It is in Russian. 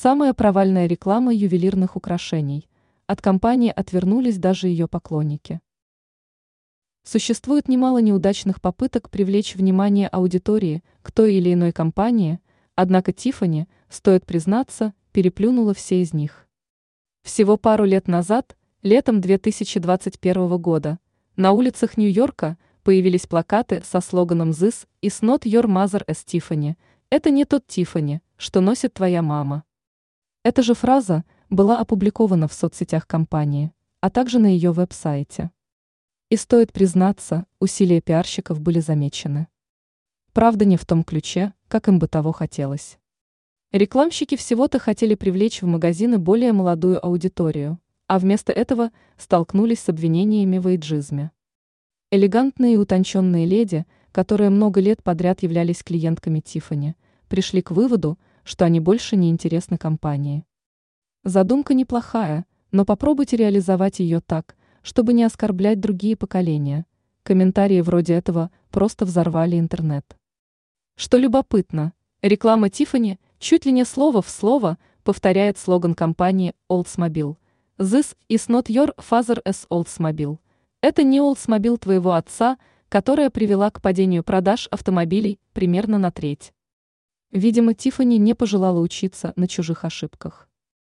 Самая провальная реклама ювелирных украшений. От компании отвернулись даже ее поклонники. Существует немало неудачных попыток привлечь внимание аудитории к той или иной компании, однако Тиффани, стоит признаться, переплюнула все из них. Всего пару лет назад, летом 2021 года, на улицах Нью-Йорка появились плакаты со слоганом «This is not your mother as Tiffany» – «Это не тот Тиффани, что носит твоя мама». Эта же фраза была опубликована в соцсетях компании, а также на ее веб-сайте. И стоит признаться, усилия пиарщиков были замечены. Правда, не в том ключе, как им бы того хотелось. Рекламщики всего-то хотели привлечь в магазины более молодую аудиторию, а вместо этого столкнулись с обвинениями в эйджизме. Элегантные и утонченные леди, которые много лет подряд являлись клиентками Тиффани, пришли к выводу, что они больше не интересны компании. Задумка неплохая, но попробуйте реализовать ее так, чтобы не оскорблять другие поколения. Комментарии вроде этого просто взорвали интернет. Что любопытно, реклама Тиффани чуть ли не слово в слово повторяет слоган компании Oldsmobile. This is not your father as Oldsmobile. Это не Oldsmobile твоего отца, которая привела к падению продаж автомобилей примерно на треть. Видимо, Тифани не пожелала учиться на чужих ошибках.